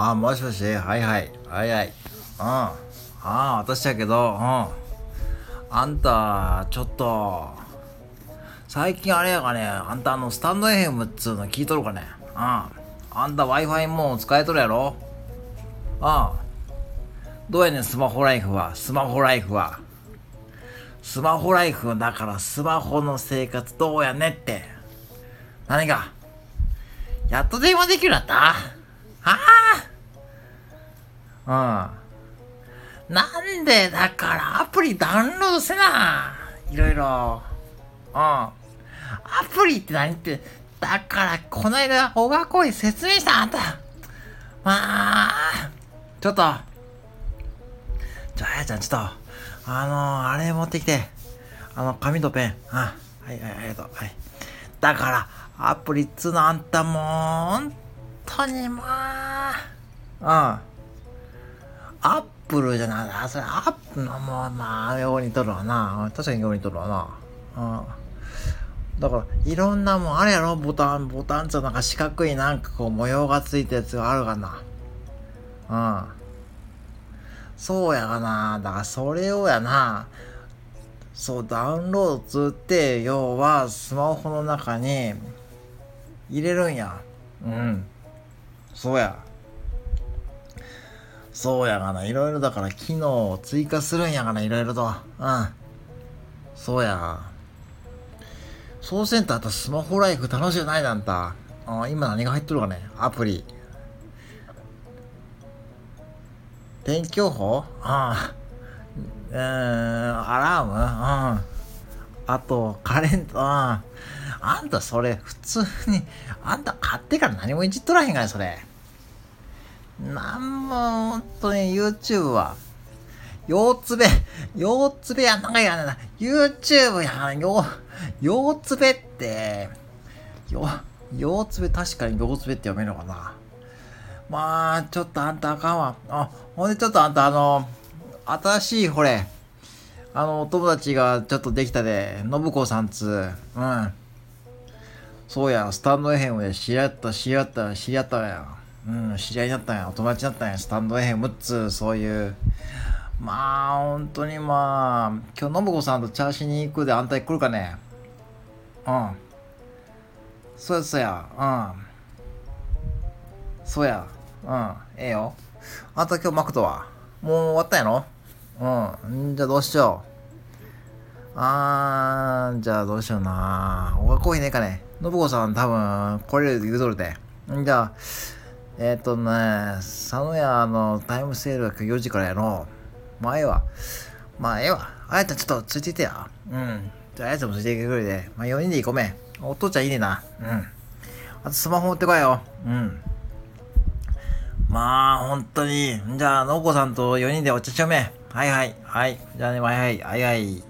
あ、もしもし、はいはい、はいはい。うん。ああ、私だけど、うん。あんた、ちょっと、最近あれやかね、あんたあの、スタンド FM っつうの聞いとるかね。うん。あんた Wi-Fi もう使えとるやろうん。どうやねん、スマホライフは。スマホライフは。スマホライフだからスマホの生活どうやねって。何が？やっと電話できるようになった？はあうん。なんでだからアプリダウンロードせな。いろいろ。うん。アプリって何って、だからこの間小学校に説明したあんた。まあ、ちょっと。じゃあ、あやちゃん、ちょっと、あのあれ持ってきて。あの、紙とペン。あ、はい、はい、ありがとう。はい。だから、アプリっつうのあんたもう、本当にまあ、うん。アップルじゃない。それ、アップのもう、まあ、ようにとるわな。確かにようにとるわな。うん。だから、いろんなもんあれやろ？ボタン、ボタンっつうなんか四角いなんかこう模様がついたやつがあるかな。うん。そうやがな。だからそれをやな。そう、ダウンロードつって、要はスマホの中に入れるんや。うん。そうや。そうやがな。いろいろだから機能を追加するんやがな。いろいろと。うん。そうや。そうせんとあったスマホライフ楽しくないなんた。あ今何が入っとるかねアプリ。天気予報ああ。うーん、アラームうん。あと、カレンダー。ああんたそれ、普通に、あんた買ってから何もいじっとらへんかい、それ。なんも、ほんとに YouTube は。腰つべ、腰つべやなんかやな。YouTube やん、腰、腰つべって、よ、腰つべ確かに腰つべって読めるのかな。まあ、ちょっとあんたあかんわ。あ、ほんでちょっとあんたあの、新しい、ほれ、あの、お友達がちょっとできたで、信子さんつう、うん。そうや、スタンド FM で知り合った、知り合った、知り合ったや。うん、知り合いになったんや、お友達になったんや、スタンド FM っつ、そういう。まあ、本当にまあ、今日信子さんとチャーシーに行くで、あんた来るかねうん。そうや、そうや、うん。そうや、うん、ええよ。あんた今日マクドは？もう終わったやろ？うん。じゃあどうしよう。あー、じゃあどうしような。おがコーヒーねえかね。信子さん多分来れる言うとるで。んじゃあ、えっ、ー、とね、佐野屋のタイムセールが4時からやろう。まあええわ。まあええわ。あやちゃんちょっとついていてや。うん。じゃああやちゃんもついていてくれで。まあ4人で行こうめ。お父ちゃんいいねな。うん。あとスマホ持ってこいよ。うん。まあ、本当に。じゃあ、のこさんと4人でお茶しようめ。はいはい。はい。じゃあね、はいはい。はいはい。